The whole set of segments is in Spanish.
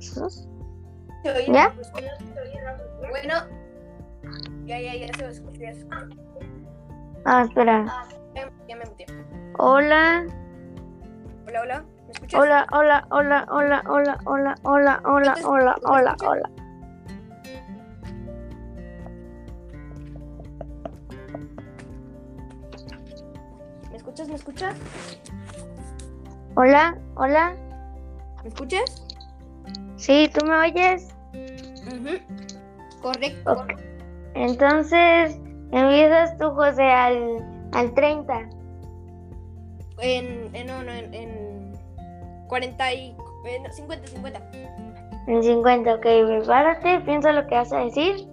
¿Ya? Bueno, ya, ya, ya se lo escuché. ya se escuchó. Ah, espera. Ya, ya me muteé. Hola. Hola, hola. ¿Me escuchas? Hola, hola, hola, hola, hola, hola, hola, hola, hola, ¿tú me hola, hola. ¿Me escuchas? ¿Me escuchas? Hola, hola. ¿Me escuchas? Sí, ¿tú me oyes? Correcto. Entonces, empiezas tú, José, al, al 30. En, en, no, no, en, en 40 y... no, 50, 50. En 50, ok, prepárate, piensa lo que vas a decir.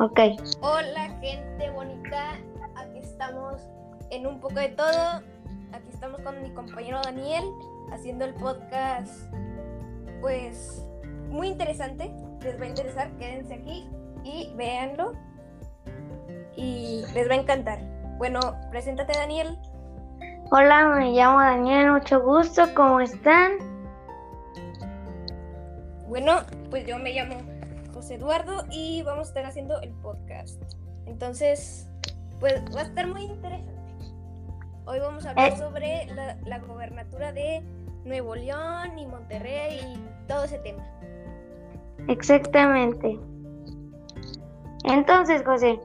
Ok, Hola, gente bonita. Aquí estamos en un poco de todo. Aquí estamos con mi compañero Daniel haciendo el podcast. Pues muy interesante. Les va a interesar. Quédense aquí y véanlo. Y les va a encantar. Bueno, preséntate, Daniel. hola, me llamo Daniel, mucho gusto, ¿cómo están? Bueno, pues yo me llamo José Eduardo y vamos a estar haciendo el podcast. Entonces, pues va a estar muy interesante. Hoy vamos a hablar Eh. sobre la, la gobernatura de Nuevo León y Monterrey y todo ese tema. Exactamente. Entonces, José,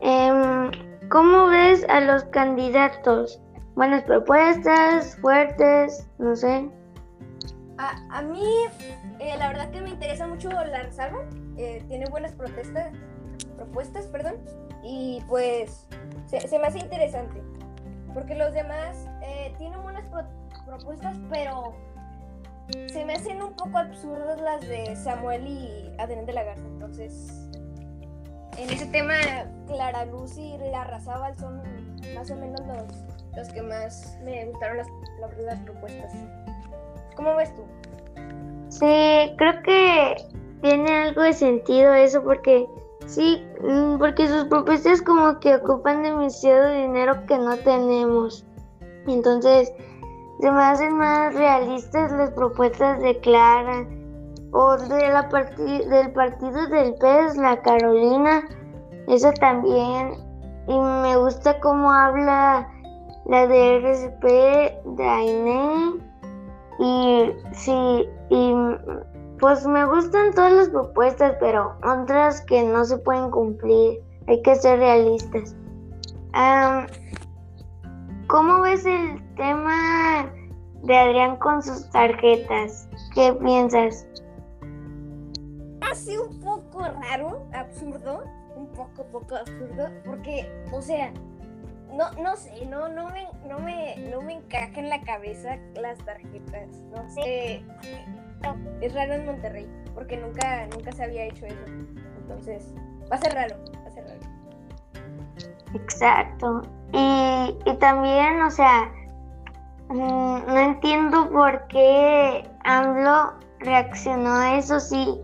em, ¿cómo ves a los candidatos? Buenas propuestas, fuertes, no sé. A, a mí, eh, la verdad que me interesa mucho la Rosalba. eh, tiene buenas protestas, propuestas, perdón. Y pues se, se me hace interesante. Porque los demás eh, tienen buenas pro- propuestas, pero se me hacen un poco absurdas las de Samuel y Adrián de la Garza. Entonces, en ese tema, Clara Luz y la Razábal son más o menos los, los que más me gustaron las propuestas. ¿Cómo ves tú? Sí, creo que tiene algo de sentido eso porque sí, mm, porque sus propuestas como que ocupan demasiado dinero que no tenemos. Entonces, se me hacen más realistas las propuestas de Clara o de la parti- del partido del PES, la Carolina. Eso también. Y me gusta cómo habla la de RCP de Aine. Y sí, y pues me gustan todas las propuestas, pero otras que no se pueden cumplir. Hay que ser realistas. ¿Cómo ves el tema de Adrián con sus tarjetas? ¿Qué piensas? Hace un poco raro, absurdo, un poco, poco absurdo, porque, o sea, no, no sé, no, no me, no me, no me encaja en la cabeza las tarjetas, no sé, es raro en Monterrey, porque nunca, nunca se había hecho eso, entonces, va a ser raro, va a ser raro. Exacto. Y, y también, o sea, mm, no entiendo por qué AMLO reaccionó a eso si,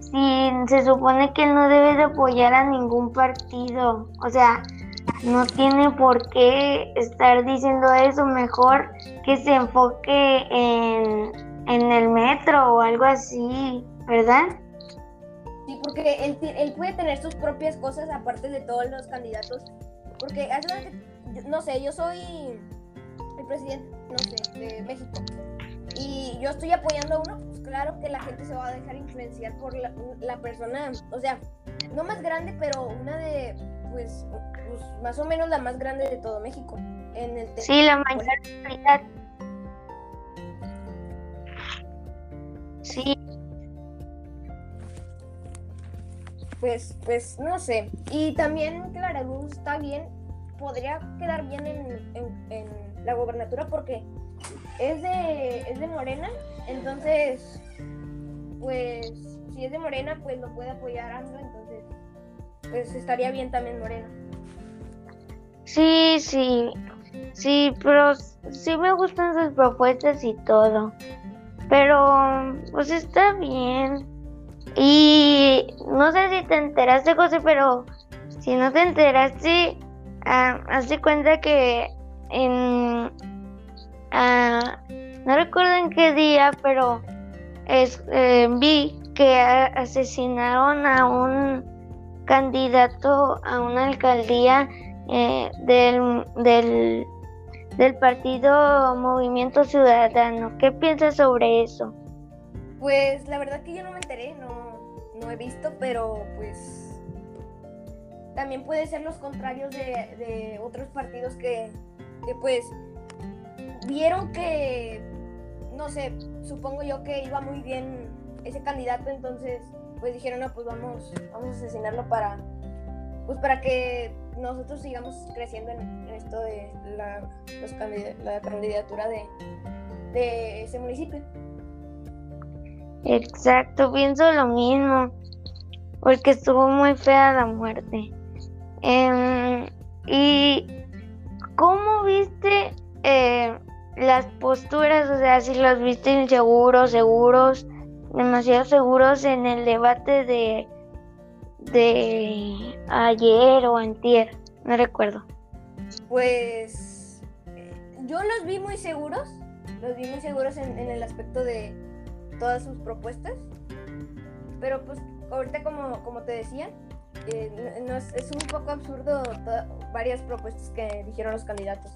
si se supone que no debe de apoyar a ningún partido. O sea, no tiene por qué estar diciendo eso. Mejor que se enfoque en, en el metro o algo así, ¿verdad? Sí, porque él, él puede tener sus propias cosas aparte de todos los candidatos. Porque, yo- no sé, yo soy el presidente, no sé, de México. Y yo estoy apoyando a uno, pues claro que la gente se va a dejar influenciar por la, la persona, o sea, no más grande, pero una de, pues, pues, más o menos la más grande de todo México. En el. Sí, la mayoría. Sí, Pues, pues, no sé. Y también Clara Luz está bien, podría quedar bien en, en- en la gobernatura porque es de, es de Morena, entonces, pues, si es de Morena, pues lo puede apoyar AMLO, entonces, pues estaría bien también Morena. Sí, sí, sí, pero sí me gustan sus propuestas y todo. Pero, pues está bien. Y no sé si te enteraste, José, pero si no te enteraste, ah, haz de cuenta que en, ah, no recuerdo en qué día, pero es, eh, vi que asesinaron a un candidato a una alcaldía eh, del, del, del partido Movimiento Ciudadano. ¿Qué piensas sobre eso? Pues la verdad que yo no me enteré, no, no he visto, pero pues también puede ser los contrarios de, otros partidos que, que pues vieron que, no sé, supongo yo que iba muy bien ese candidato, entonces pues dijeron, no, pues vamos, vamos a asesinarlo para, pues para que nosotros sigamos creciendo en, esto de la, la candidatura de, ese municipio. Exacto, pienso lo mismo, porque estuvo muy fea la muerte. Em, ¿Y cómo viste eh, las posturas? O sea, si los viste inseguros, seguros, demasiado seguros en el debate de, de ayer o antier, no recuerdo. Pues yo los vi muy seguros, los vi muy seguros en, el aspecto de todas sus propuestas, pero pues ahorita como, como te decía, eh, es, un poco absurdo varias propuestas que dijeron los candidatos,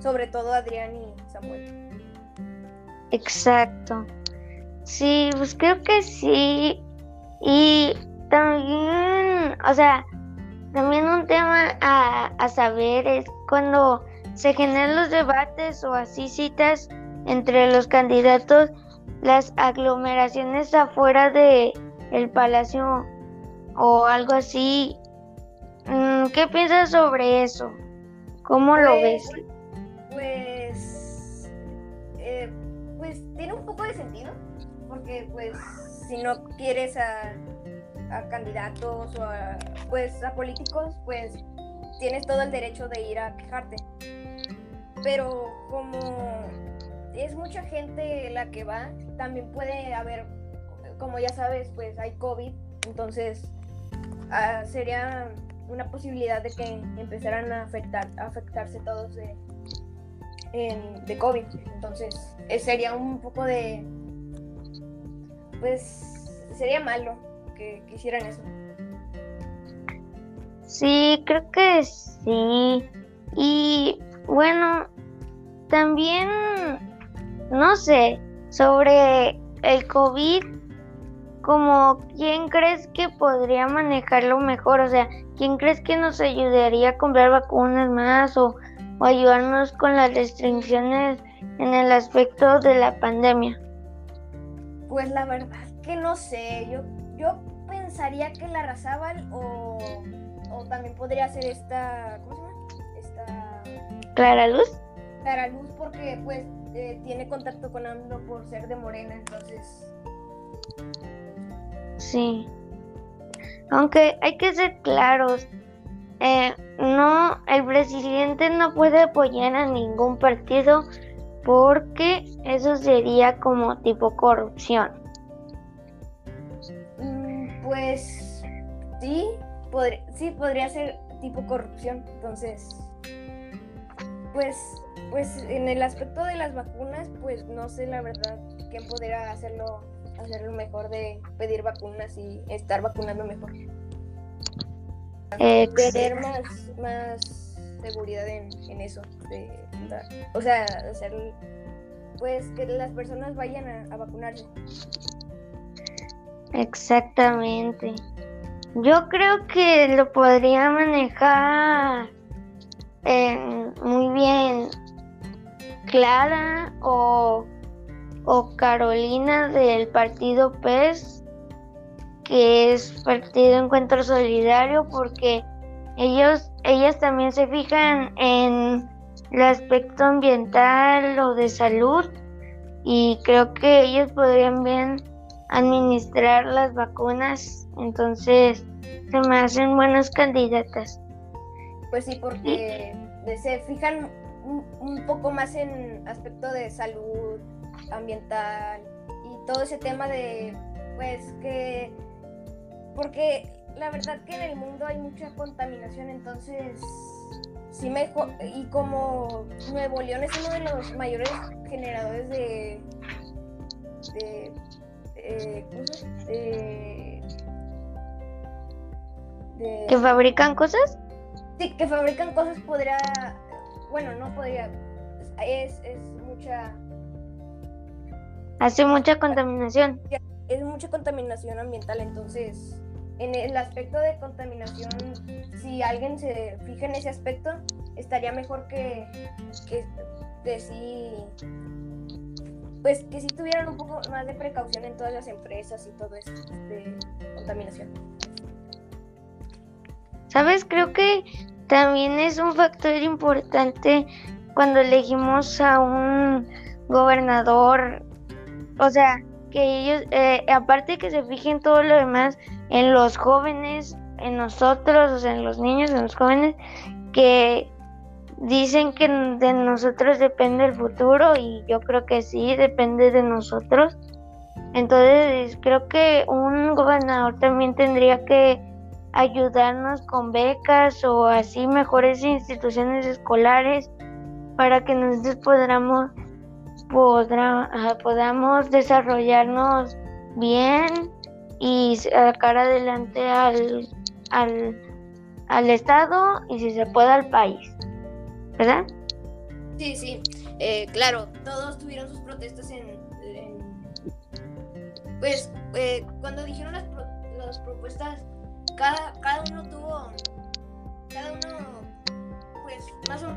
sobre todo Adrián y Samuel. Exacto. Sí, pues creo que sí. Y también, o sea, también un tema a, a saber es cuando se generan los debates o así citas entre los candidatos, las aglomeraciones afuera de el palacio o algo así. Mm, ¿Qué piensas sobre eso? ¿Cómo lo pues, ves? Pues, eh, pues tiene un poco de sentido, porque pues si no quieres a, a candidatos o a, pues a políticos, pues tienes todo el derecho de ir a quejarte. Pero como es mucha gente la que va, también puede haber, como ya sabes, pues hay COVID, entonces Ah, sería una posibilidad de que empezaran a, afectar, afectarse todos de, de COVID. Entonces, eh, sería un poco de. Pues sería malo que, que hicieran eso. Sí, creo que sí. Y bueno, también, no sé, sobre el COVID, como quién crees que podría manejarlo mejor, o sea, quién crees que nos ayudaría a comprar vacunas más o, ayudarnos con las restricciones en el aspecto de la pandemia. Pues la verdad que no sé, yo, yo pensaría que la Razábal o, o también podría ser esta, ¿cómo se llama? Esta... Clara Luz. Clara Luz porque pues eh, tiene contacto con AMLO por ser de Morena, entonces Sí. Aunque hay que ser claros, eh, no, el presidente no puede apoyar a ningún partido porque eso sería como tipo corrupción. Pues sí, podría, sí podría ser tipo corrupción. Entonces, pues, pues en el aspecto de las vacunas, pues no sé la verdad quién podría hacerlo hacer lo mejor de pedir vacunas y estar vacunando mejor. Tener más, más seguridad en, en eso. De, o sea, hacer pues que las personas vayan a, a vacunarse. Exactamente. Yo creo que lo podría manejar eh, muy bien Clara o o Carolina del partido PES, que es Partido Encuentro Solidario, porque ellos, ellas también se fijan en el aspecto ambiental o de salud y creo que ellos podrían bien administrar las vacunas, entonces se me hacen buenas candidatas. Pues sí, porque se fijan un poco más en aspecto de salud, ambiental y todo ese tema de, pues que, porque la verdad que en el mundo hay mucha contaminación, entonces sí me y como Nuevo León es uno de los mayores generadores de de, de, de ¿Que fabrican cosas? Sí, que fabrican cosas podría bueno, no podría es, es mucha hace mucha contaminación. Es mucha contaminación ambiental, entonces en el aspecto de contaminación, si alguien se fija en ese aspecto, estaría mejor que, que, sí, pues que sí tuvieran un poco más de precaución en todas las empresas y todo eso de contaminación. Sabes, creo que también es un factor importante cuando elegimos a un gobernador, o sea, que ellos, eh, aparte que se fijen todo lo demás en los jóvenes, en nosotros, o sea, en los niños, en los jóvenes, que dicen que de nosotros depende el futuro y yo creo que sí, depende de nosotros. Entonces creo que un gobernador también tendría que ayudarnos con becas o así mejores instituciones escolares para que nosotros podamos podrá, podamos desarrollarnos bien y sacar adelante al, al, al Estado y si se puede al país. ¿Verdad? Sí, sí, eh, claro, todos tuvieron sus protestas en... pues eh, cuando dijeron las, las propuestas, cada, cada uno tuvo, cada uno, pues más o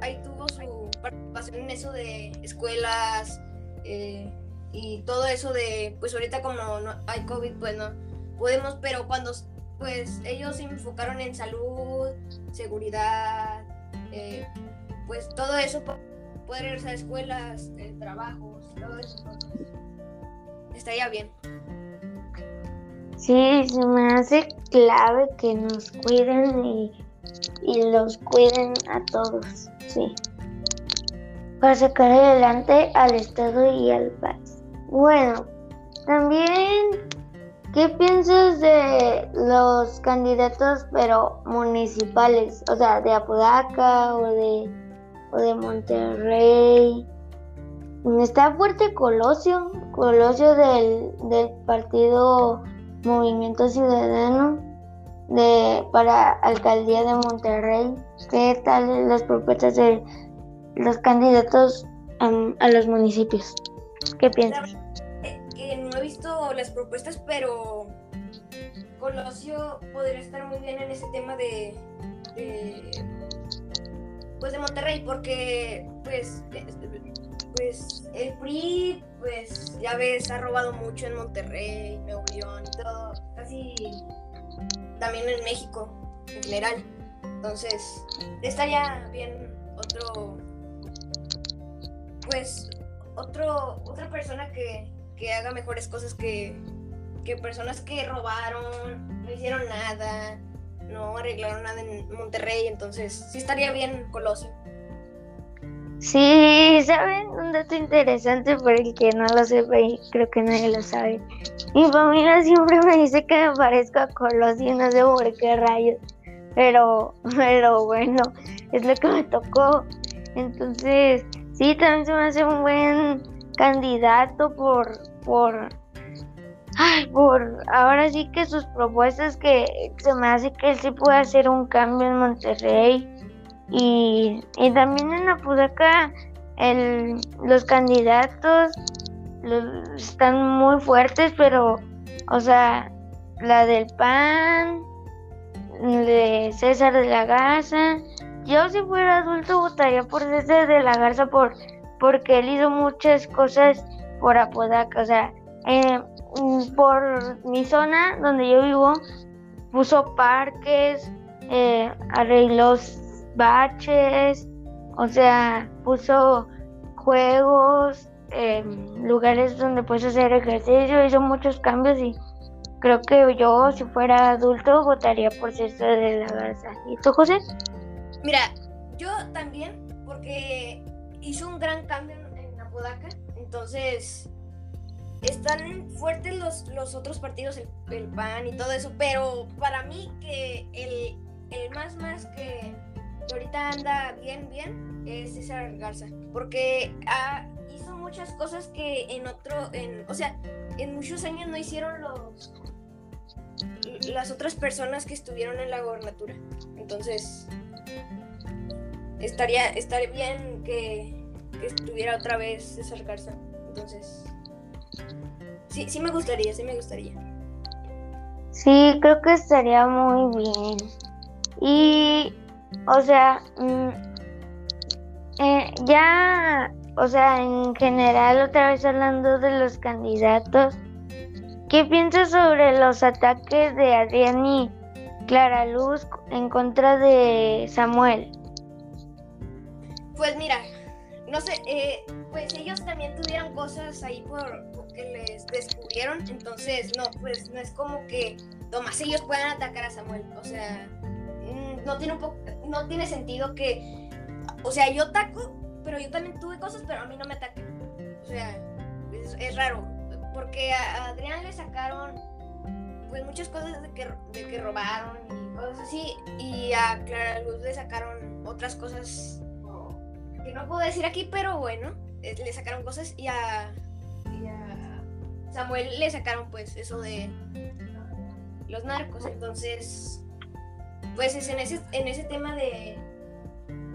ahí tuvo su participación en eso de escuelas eh, y todo eso de, pues ahorita como no hay COVID, pues no podemos, pero cuando pues ellos se enfocaron en salud, seguridad, eh, pues todo eso, poder regresar a escuelas, eh, trabajos, todo eso, estaría bien. Sí, se me hace clave que nos cuiden y, y los cuiden a todos sí, para sacar adelante al Estado y al país. Bueno, también, ¿qué piensas de los candidatos, pero municipales? O sea, de Apodaca o de, o de Monterrey. Está fuerte Colosio, Colosio del, del partido Movimiento Ciudadano de, para alcaldía de Monterrey. ¿Qué tal las propuestas de los candidatos a los municipios? ¿Qué piensas? Visto las propuestas, pero Colosio podría estar muy bien en ese tema de, pues de Monterrey, porque pues pues el PRI pues ya ves ha robado mucho en Monterrey, Nuevo León y todo, casi también en México en general. Entonces, estaría bien otro, pues, otro, otra persona que, que haga mejores cosas que, que personas que robaron, no hicieron nada, no arreglaron nada en Monterrey. Entonces, sí estaría bien Colosio. Sí, ¿saben? Un dato interesante por el que no lo sepa y creo que nadie lo sabe. Mi familia siempre me dice que me parezco a Colosio no sé por qué rayos. Pero, pero bueno, es lo que me tocó. Entonces, sí, también se me hace un buen candidato por, por, ay, por, ahora sí que sus propuestas que se me hace que él sí puede hacer un cambio en Monterrey y, también en Apodaca el, los candidatos están muy fuertes, pero, o sea, la del PAN, de César de la Garza. Yo si fuera adulto votaría por César de la Garza por, porque él hizo muchas cosas por Apodaca. O sea, eh, por mi zona donde yo vivo, puso parques, eh, arregló baches, o sea, puso juegos, em, lugares donde puedes hacer ejercicio, hizo muchos cambios y creo que yo, si fuera adulto, votaría por César de la Garza. ¿Y tú, José? Mira, yo también, porque hizo un gran cambio en Apodaca, entonces están fuertes los, los otros partidos, el, PAN y todo eso, pero para mí que el, el más más que ahorita anda bien, bien, es César Garza. Porque ah, hizo muchas cosas que en otro, en, o sea, en muchos años no hicieron los las otras personas que estuvieron en la gobernatura. Entonces, estaría, estaría bien que, que estuviera otra vez César Garza. Entonces, sí, sí me gustaría, sí me gustaría. Sí, creo que estaría muy bien. Y, o sea, mm, eh, ya, o sea, en general, otra vez hablando de los candidatos, ¿qué piensas sobre los ataques de Adrián y Clara Luz en contra de Samuel? Pues mira, no sé, eh, pues ellos también tuvieron cosas ahí por que les descubrieron, entonces no, pues no es como que nomás ellos puedan atacar a Samuel, o sea, mm, no tiene un poco, no tiene sentido que, o sea, yo ataco, pero yo también tuve cosas, pero a mí no me ataquen, o sea, es, raro, porque a Adrián le sacaron pues muchas cosas de que, de que robaron y cosas así, y a Clara Luz le sacaron otras cosas que no puedo decir aquí, pero bueno, eh, le sacaron cosas y a, Samuel le sacaron pues eso de los narcos. Entonces, pues es en ese, en ese tema de,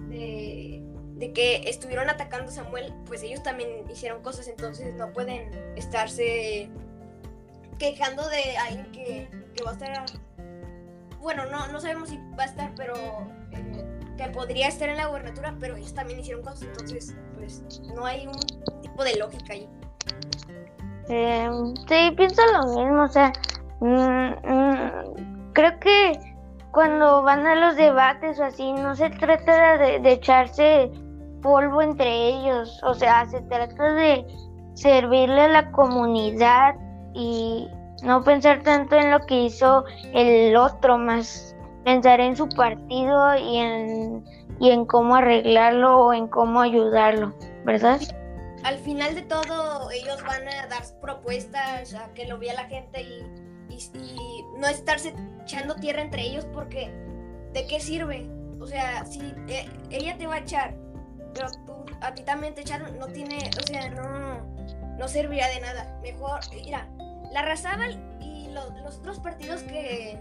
de, que estuvieron atacando a Samuel, pues ellos también hicieron cosas, entonces no pueden estarse quejando de alguien que, va a estar... Bueno, no, no sabemos si va a estar, pero... Eh, que podría estar en la gobernatura, pero ellos también hicieron cosas, entonces, pues, no hay un tipo de lógica ahí. Eh, sí, pienso lo mismo, o sea, mm, mm, creo que cuando van a los debates o así, no se trata de, de echarse polvo entre ellos, o sea, se trata de servirle a la comunidad y no pensar tanto en lo que hizo el otro, más pensar en su partido y en, y en cómo arreglarlo o en cómo ayudarlo, ¿verdad? Al final de todo, ellos van a dar propuestas a que lo vea la gente y, no estarse echando tierra entre ellos porque ¿de qué sirve? O sea, si eh, ella te va a echar, pero tú, a ti también te echaron, no tiene, o sea, no, no serviría de nada. Mejor, mira, la Razábal y los otros partidos que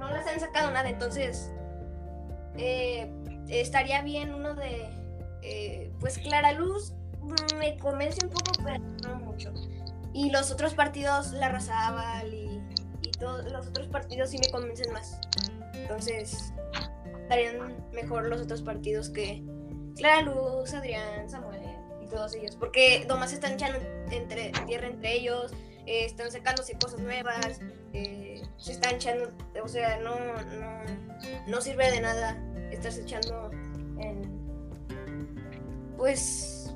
no les han sacado nada, entonces eh, estaría bien uno de, eh, pues Clara Luz me convence un poco, pero no mucho. Y los otros partidos, la Razabal y, y todos los otros partidos sí me convencen más. Entonces, estarían mejor los otros partidos que Clara Luz, Adrián, Samuel y todos ellos. Porque nomás están echando entre, tierra entre ellos, eh, están sacándose cosas nuevas, eh, se están echando, o sea, no, no, sirve de nada estás echando en, pues,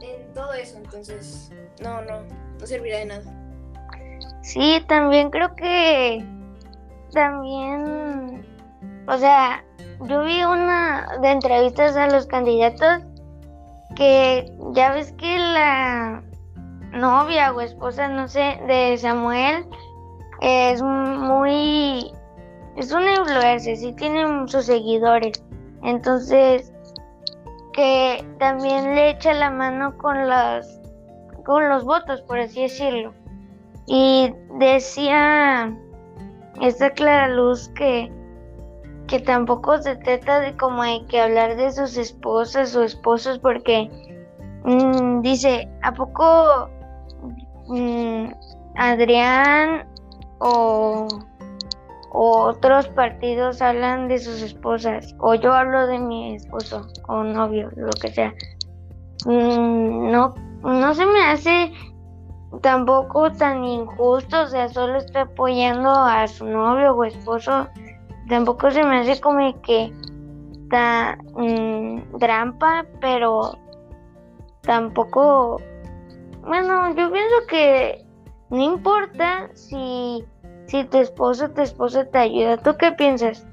en todo eso, entonces, no, no, no serviría de nada. Sí, también creo que, también, o sea, yo vi una de entrevistas a los candidatos que ya ves que la novia o esposa, no sé, de Samuel es muy... Es un influencer, sí tiene sus seguidores. Entonces, que también le echa la mano con las con los votos, por así decirlo. Y decía esta Clara Luz que, que tampoco se trata de como hay que hablar de sus esposas o esposos porque mm, dice, ¿a poco mm, Adrián o, otros partidos hablan de sus esposas o yo hablo de mi esposo o novio, lo que sea. Mm, no, no se me hace tampoco tan injusto, o sea, solo está apoyando a su novio o esposo. Tampoco se me hace como que tan mm, trampa, pero tampoco, bueno, yo pienso que no importa si si tu esposo tu esposa te ayuda. ¿Tú qué piensas?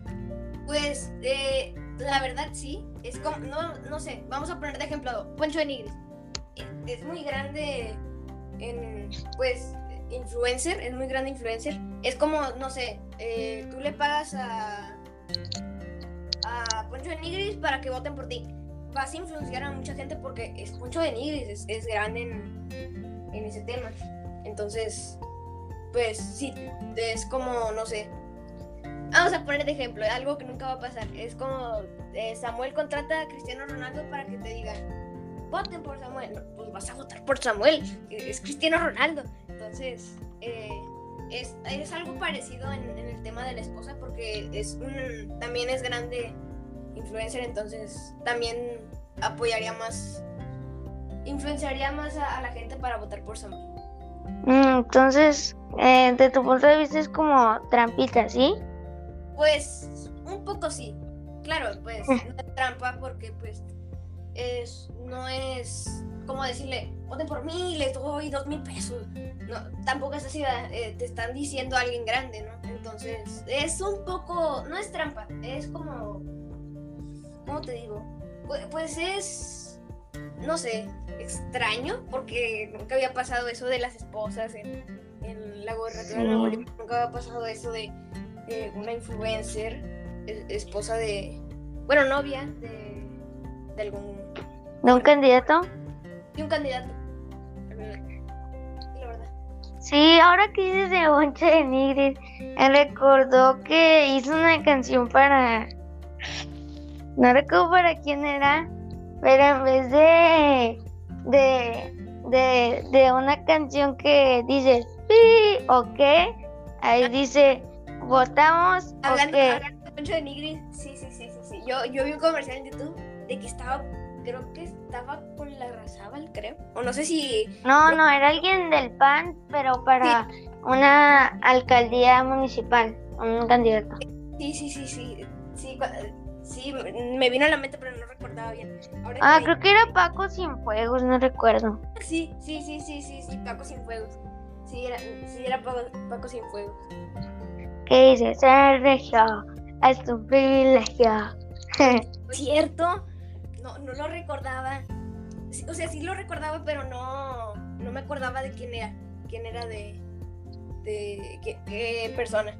Pues eh, la verdad sí. Es como, no, no sé, vamos a poner de ejemplo Poncho de Nigris. Es muy grande en, pues, influencer, es muy grande influencer. Es como, no sé, eh, tú le pagas a, a Poncho de Nigris para que voten por ti. Vas a influenciar a mucha gente porque es Poncho de Nigris, es, grande en, en ese tema. Entonces, pues sí, es como, no sé. Vamos a poner de ejemplo, algo que nunca va a pasar. Es como eh, Samuel contrata a Cristiano Ronaldo para que te digan, voten por Samuel. Pues vas a votar por Samuel, es Cristiano Ronaldo. Entonces, eh, es, es, algo parecido en, el tema de la esposa porque es también es grande influencer, entonces también apoyaría más, influenciaría más a, a la gente para votar por Samuel. Mm, entonces, eh, de tu punto de vista es como trampita, ¿sí? Pues un poco sí. Claro, pues no es trampa porque pues es, no es como decirle, voten por mí, les doy dos mil pesos. No, tampoco es así, eh, te están diciendo a alguien grande, ¿no? Entonces, es un poco, no es trampa, es como, ¿cómo te digo? Pues, pues es, no sé, extraño, porque nunca había pasado eso de las esposas en, en la gobernatura de Nuevo León, nunca había pasado eso de, de una influencer, esposa de, bueno, novia de, de algún... ¿De un candidato? De un candidato. Sí, ahora que dices de Bonche de Nigris, me recordó que hizo una canción para... No recuerdo para quién era, pero en vez de de, de, de una canción que dice sí o qué, ahí dice votamos hablando, o qué. hablando de Poncho de Nigris, sí, sí, sí, sí, sí. Yo, yo vi un comercial en YouTube de que estaba, creo que estaba con la Razábal, creo. O no sé si. No, no, era alguien del PAN, pero para sí. una alcaldía municipal, un candidato. Sí, sí, sí, sí. Sí, sí, me vino a la mente, pero no recordaba bien. Ahora ah, que... creo que era Paco Fuegos, no recuerdo. Sí, sí, sí, sí, sí, sí, Paco Fuegos. Sí, era, sí, era Paco, Paco Fuegos. ¿Qué dice? Ser regio es un privilegio. ¿Cierto? No, no lo recordaba. O sea, sí lo recordaba, pero no, no me acordaba de quién era. Quién era de. de qué, qué persona.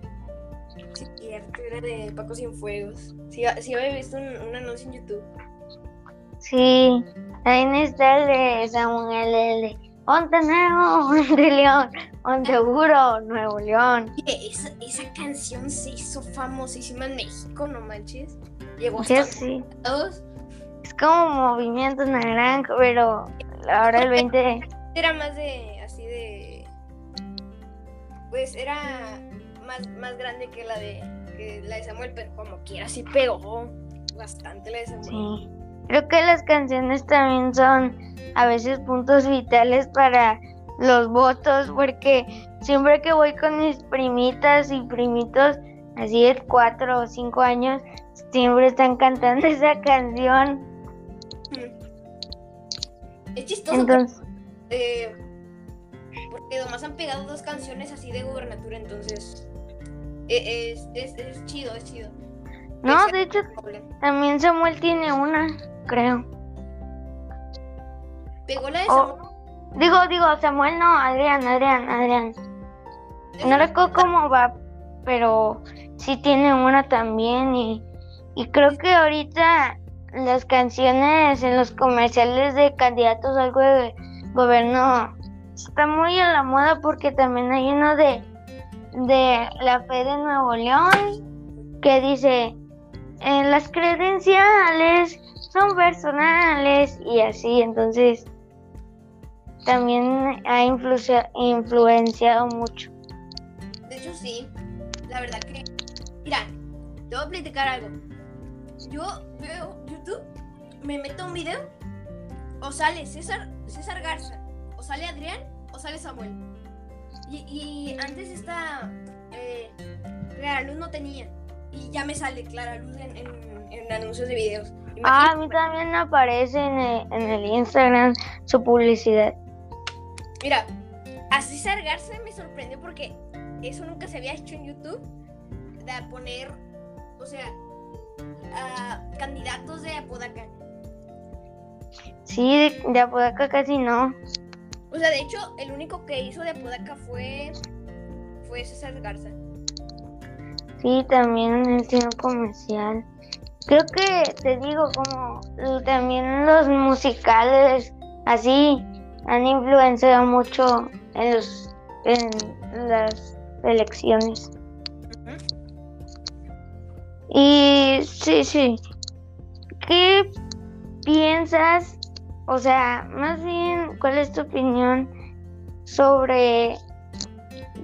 Sí, cierto, era de Paco Cienfuegos. Sí, sí había visto un, un, anuncio en YouTube. Sí, ahí está el de Samuel L. Montenegro, Monte León, Monteguro, Nuevo León. Esa, esa canción se hizo famosísima en México, no manches. Llegó hasta sí. todos. Es como movimiento naranja, pero ahora el 20. Era más de. así de. Pues era más, más grande que la de que la de Samuel, pero como quiera sí pegó bastante la de Samuel. Sí. Creo que las canciones también son a veces puntos vitales para los votos, porque siempre que voy con mis primitas y primitos, así de cuatro o cinco años, siempre están cantando esa canción. Es chistoso. Entonces, eh, porque además han pegado dos canciones así de gubernatura, entonces es, es, es chido, es chido. No, de hecho, también Samuel tiene una, creo. ¿Pegó la de Samuel? Oh, digo, digo, Samuel no, Adrián, Adrián, Adrián. No recuerdo cómo va, pero sí tiene una también y, y creo que ahorita las canciones en los comerciales de candidatos algo de gobierno está muy a la moda porque también hay uno de de la fe de Nuevo León que dice en las credenciales son personales y así entonces también ha influ influenciado mucho. De hecho sí la verdad que mira te voy a platicar algo. Yo veo YouTube me meto un video o sale César César Garza o sale Adrián o sale Samuel y, y antes esta eh, Clara Luz no tenía. Y ya me sale Clara Luz en, en, en anuncios de videos. Imagínate. Ah, a mí también aparece en el, en el, Instagram su publicidad. Mira, a César Garza me sorprendió porque eso nunca se había hecho en YouTube. De poner, o sea, candidatos de Apodaca. Sí, de, de Apodaca casi no. O sea, de hecho, el único que hizo de Apodaca fue, fue César Garza. Sí, también él tiene un comercial. creo que te digo, como también los musicales así han influenciado mucho en, los, en las elecciones. Y sí, sí. ¿Qué piensas? O sea, más bien, ¿cuál es tu opinión sobre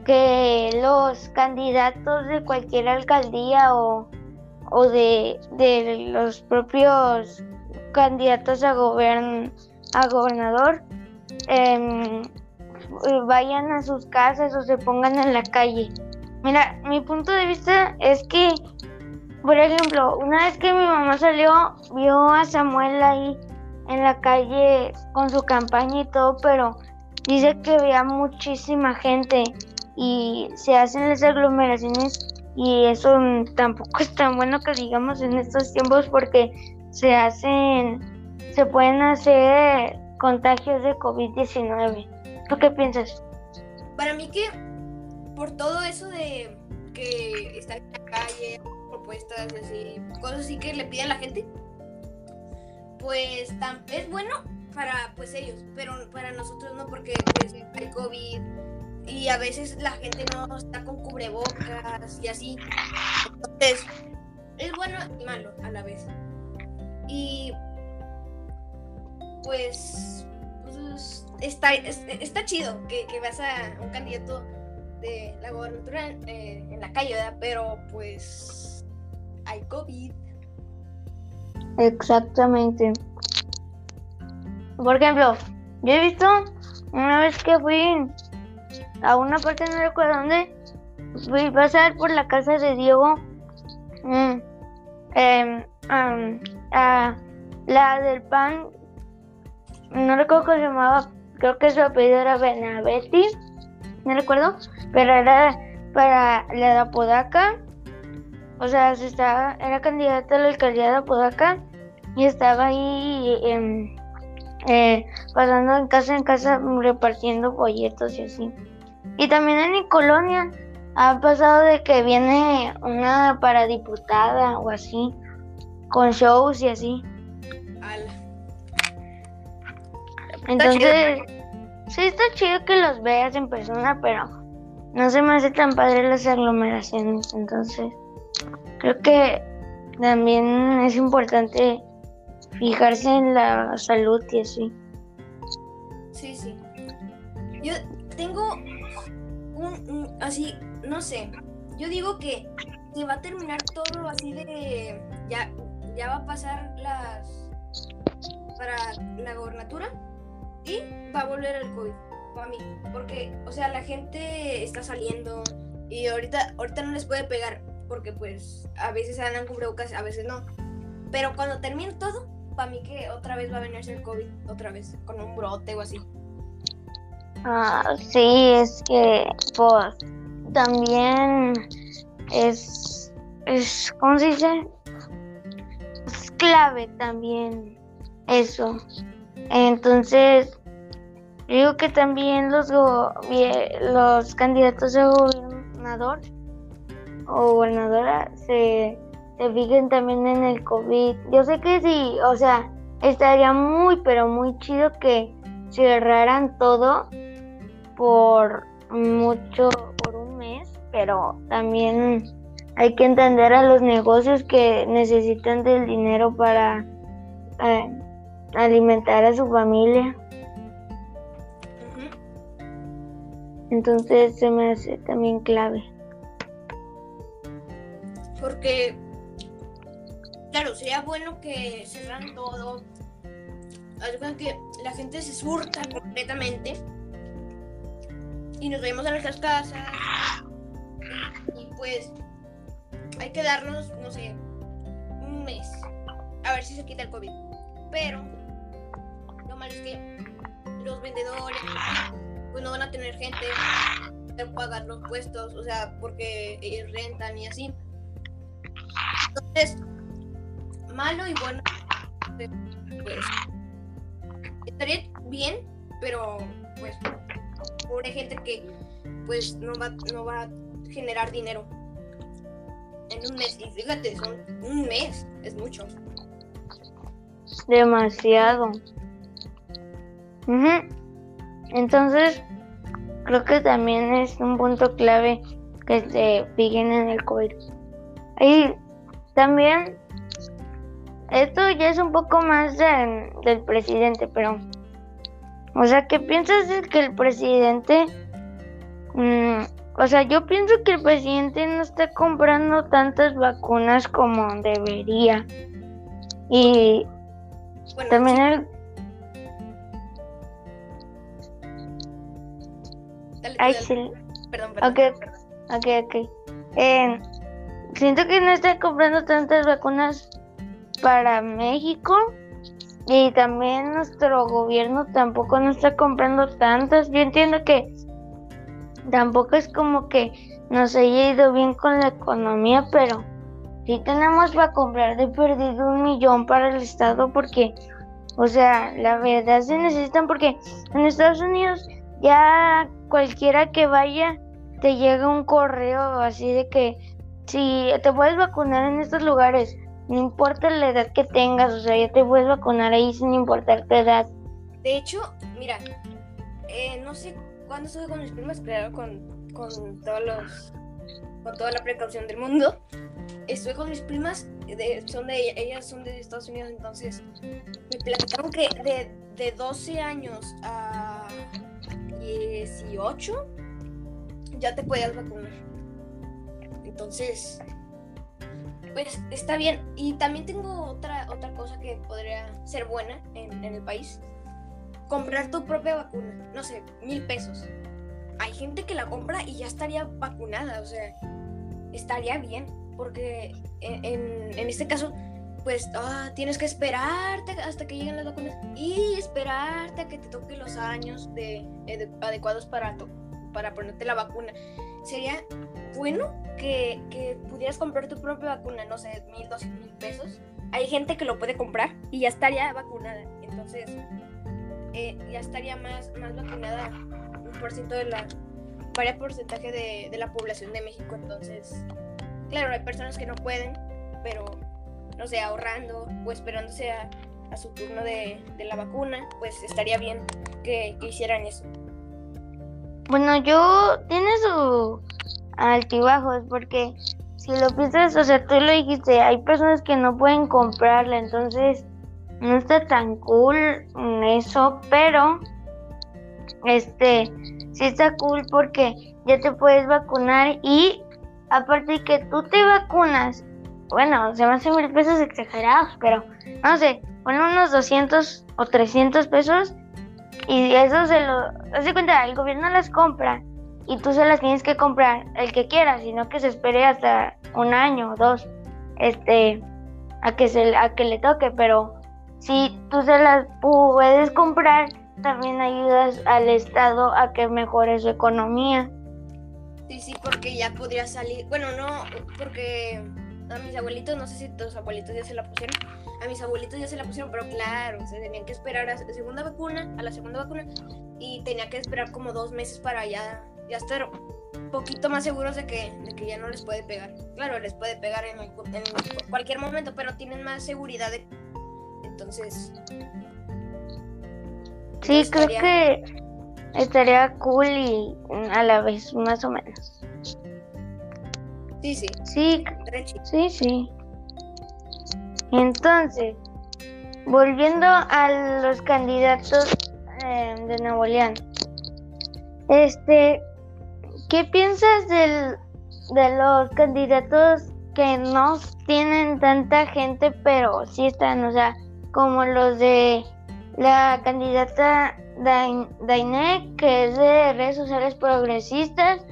que los candidatos de cualquier alcaldía o, o de, de, los propios candidatos a, gobern, a gobernador em, vayan a sus casas o se pongan en la calle? Mira, mi punto de vista es que por ejemplo, una vez que mi mamá salió, vio a Samuel ahí en la calle con su campaña y todo, pero dice que veía muchísima gente y se hacen las aglomeraciones y eso tampoco es tan bueno que digamos en estos tiempos porque se hacen, se pueden hacer contagios de COVID-19. ¿Tú qué piensas? Para mí que por todo eso de que están en la calle propuestas, así, cosas así que le piden a la gente, pues es bueno para pues ellos, pero para nosotros no, porque pues, hay COVID y a veces la gente no está con cubrebocas y así. Entonces, es bueno y malo a la vez. Y pues, pues está, está chido que, que vas a un candidato de la gobernatura eh, en la calle, Pero pues hay COVID. Exactamente. Por ejemplo, yo he visto una vez que fui a una parte, no recuerdo dónde, fui a pasar por la casa de Diego. Mm, em, a la del pan, no recuerdo cómo se llamaba, creo que su apellido era Benavetti, no recuerdo, pero era para la de Apodaca o sea, se estaba, era candidata a la alcaldía de Apodaca y estaba ahí em, eh, pasando en casa en casa repartiendo folletos y así. Y también en mi colonia ha pasado de que viene una para diputada o así, con shows y así. Entonces, sí está chido que los veas en persona, pero no se me hace tan padre las aglomeraciones, entonces creo que también es importante fijarse en la salud y así. Sí, sí. Yo tengo un, así, no sé. Yo digo que se va a terminar todo así de ya ya va a pasar las para la gobernatura y va a volver el COVID para mí, porque o sea, la gente está saliendo y ahorita ahorita no les puede pegar porque pues a veces andan cubrebocas, a veces no. Pero cuando termine todo, para mí que otra vez va a venirse el COVID, otra vez, con un brote o así. Ah, sí, es que pues también es, es, ¿cómo se dice? Es clave también eso. Entonces, digo que también los, los candidatos a gobernador o gobernadora se, se fijen también en el COVID. Yo sé que sí, o sea, estaría muy, pero muy chido que cerraran todo por mucho, por un mes, pero también hay que entender a los negocios que necesitan del dinero para eh, alimentar a su familia. Entonces se me hace también clave. Porque, claro, sería bueno que cerraran todo. Que la gente se surta completamente y nos vayamos a nuestras casas. Y, pues hay que darnos, no sé, un mes a ver si se quita el COVID. Pero lo malo es que los vendedores pues no van a tener gente para pagar los puestos, o sea, porque ellos rentan y así. Entonces, malo y bueno, pues estaría bien, pero pues pobre gente que pues no va, no va a generar dinero. en un mes. Y fíjate, son un mes, es mucho. Demasiado. Entonces, creo que también es un punto clave que se fijen en el COVID. Y también, esto ya es un poco más del presidente, pero, o sea, ¿qué piensas de que el presidente, mm, o sea, yo pienso que el presidente no está comprando tantas vacunas como debería. Y también el... Ay, sí. Perdón, perdón. Ok, ok, Eh, siento que no está comprando tantas vacunas para México y también nuestro gobierno tampoco no está comprando tantas. Yo entiendo que tampoco es como que nos haya ido bien con la economía, pero sí tenemos para comprar de perdido un millón para el Estado porque, o sea, la verdad se necesitan porque en Estados Unidos ya cualquiera que vaya te llega un correo así de que si te puedes vacunar en estos lugares, no importa la edad que tengas, o sea, ya te puedes vacunar ahí sin importar tu edad. De hecho, mira, eh, no sé cuándo estuve con mis primas, claro, con, con todos los con toda la precaución del mundo. Estuve con mis primas, son de ellas son de Estados Unidos, entonces me platicaron que de, de 12 años a 18 ya te podías vacunar. Entonces, pues está bien. Y también tengo otra, otra cosa que podría ser buena en, el país. Comprar tu propia vacuna. No sé, mil pesos. Hay gente que la compra y ya estaría vacunada. O sea, estaría bien. Porque en, este caso, pues ah, tienes que esperarte hasta que lleguen las vacunas y esperarte a que te toquen los años de, adecuados para, para ponerte la vacuna. Sería bueno que, pudieras comprar tu propia vacuna, no sé, mil, dos mil pesos. Hay gente que lo puede comprar y ya estaría vacunada. Entonces, eh, ya estaría más, más vacunada un por ciento de la, varios porcentaje de, la población de México. Entonces, claro, hay personas que no pueden, pero, no sé, ahorrando o esperándose a, su turno de, la vacuna, pues estaría bien que hicieran eso. Bueno, yo tiene su altibajos porque si lo piensas, o sea, tú lo dijiste, hay personas que no pueden comprarla, entonces no está tan cool eso, pero este sí está cool porque ya te puedes vacunar y aparte que tú te vacunas, bueno, se me hacen mil pesos exagerados, pero no sé, ponen unos 200 o 300 pesos y eso se lo, hace cuenta, el gobierno las compra y tú se las tienes que comprar el que quiera, sino que se espere hasta un año o dos, este, a que se, a que le toque, pero si tú se las puedes comprar, también ayudas al Estado a que mejore su economía. Sí, sí, porque ya podría salir, bueno, no, porque a mis abuelitos, no sé si tus abuelitos ya se la pusieron, a mis abuelitos ya se la pusieron, pero claro, se tenían que esperar a la segunda vacuna, a la segunda vacuna, y tenía que esperar como dos meses para ya, ya estar un poquito más seguros de que, de que ya no les puede pegar. Claro, les puede pegar en, cualquier momento, pero tienen más seguridad. De, entonces... Sí, creo que estaría cool y a la vez más o menos. Sí, sí. Sí, sí, sí. Entonces, volviendo a los candidatos eh, de Nuevo León, este, ¿qué piensas del, de los candidatos que no tienen tanta gente, pero sí están, o sea, como los de la candidata Dainek, que es de redes sociales progresistas,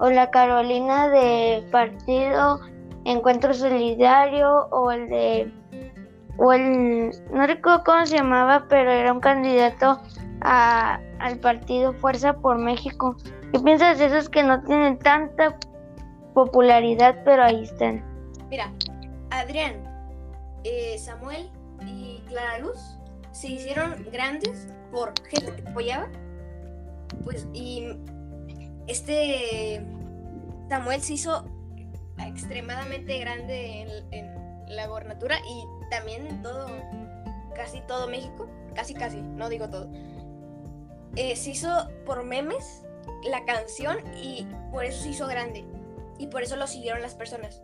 o la Carolina de Partido Encuentro Solidario o el de o el no recuerdo cómo se llamaba, pero era un candidato a, al partido Fuerza por México. ¿Qué piensas de esos que no tienen tanta popularidad, pero ahí están? Mira, Adrián, eh, Samuel y Clara Luz se hicieron grandes por gente que apoyaba, pues y este Samuel se hizo extremadamente grande en, la gobernatura y también en todo, casi todo México, casi casi, no digo todo. Eh, se hizo por memes la canción y por eso se hizo grande y por eso lo siguieron las personas.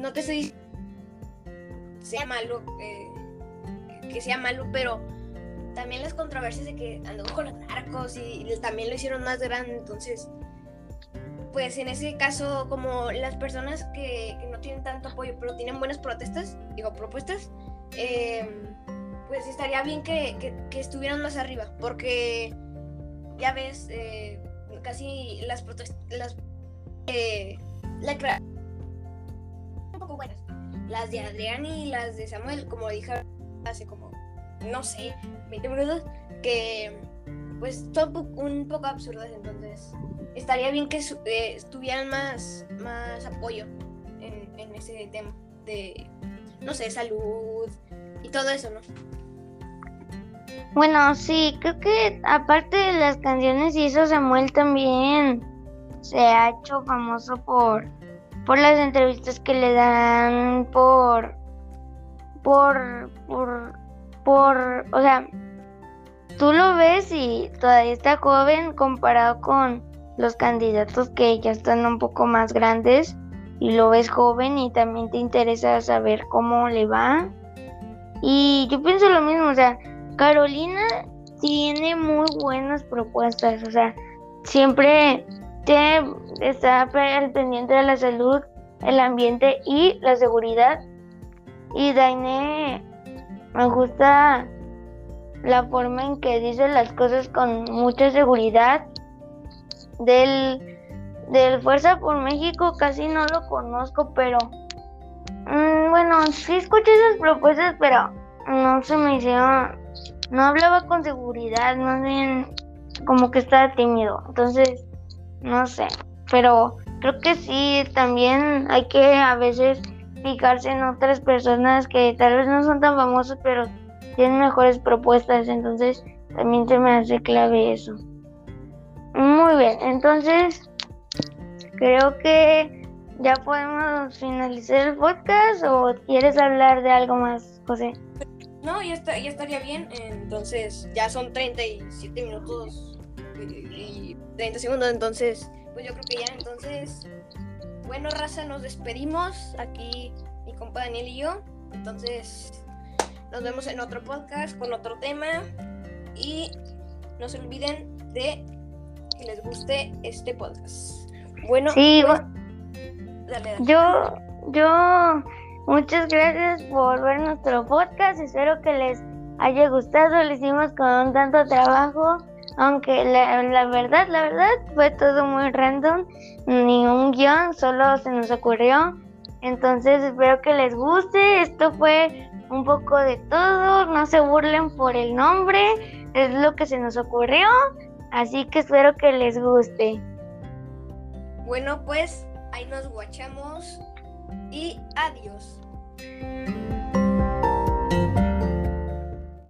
No te estoy sea malo, eh, que sea malo, pero también las controversias de que anduvo con los narcos y también lo hicieron más grande, entonces pues en ese caso, como las personas que, no tienen tanto apoyo, pero tienen buenas protestas, digo, propuestas, em, pues estaría bien que, estuvieran más arriba, porque ya ves, eh, casi las protestas, las, eh, la un poco buenas. Las de Adrián y las de Samuel, como dije hace como, no sé, 20 minutos, que pues son un poco absurdas, entonces estaría bien que eh, tuvieran más, más apoyo en, ese tema de, no sé, salud y todo eso, ¿no? Bueno, sí, creo que aparte de las canciones y eso, Samuel también se ha hecho famoso por, por las entrevistas que le dan, por, por, por, por, o sea, tú lo ves y todavía está joven comparado con los candidatos que ya están un poco más grandes y lo ves joven y también te interesa saber cómo le va. Y yo pienso lo mismo, o sea, Carolina tiene muy buenas propuestas, o sea, siempre está al pendiente de la salud, el ambiente y la seguridad. Y Daine me gusta la forma en que dice las cosas con mucha seguridad del, del Fuerza por México casi no lo conozco, pero mm, bueno, sí escuché esas propuestas, pero no se me hicieron, no hablaba con seguridad, más bien como que estaba tímido, entonces no sé, pero creo que sí, también hay que a veces fijarse en otras personas que tal vez no son tan famosas, pero tienen mejores propuestas, entonces también se me hace clave eso. Muy bien, entonces creo que ya podemos finalizar el podcast o quieres hablar de algo más, José. No, ya, está, ya estaría bien. Entonces, ya son 37 minutos y 30 segundos. Entonces, pues yo creo que ya. Entonces, bueno, raza, nos despedimos. Aquí mi compa Daniel y yo. Entonces, nos vemos en otro podcast con otro tema. Y no se olviden de que les guste este podcast. Bueno, sí, pues, yo, yo, muchas gracias por ver nuestro podcast. Espero que les haya gustado. Lo hicimos con tanto trabajo. Aunque la, la, verdad, la verdad fue todo muy random, ni un guion, solo se nos ocurrió. Entonces espero que les guste. Esto fue un poco de todo. No se burlen por el nombre, es lo que se nos ocurrió. Así que espero que les guste. Bueno, pues ahí nos guachamos y adiós.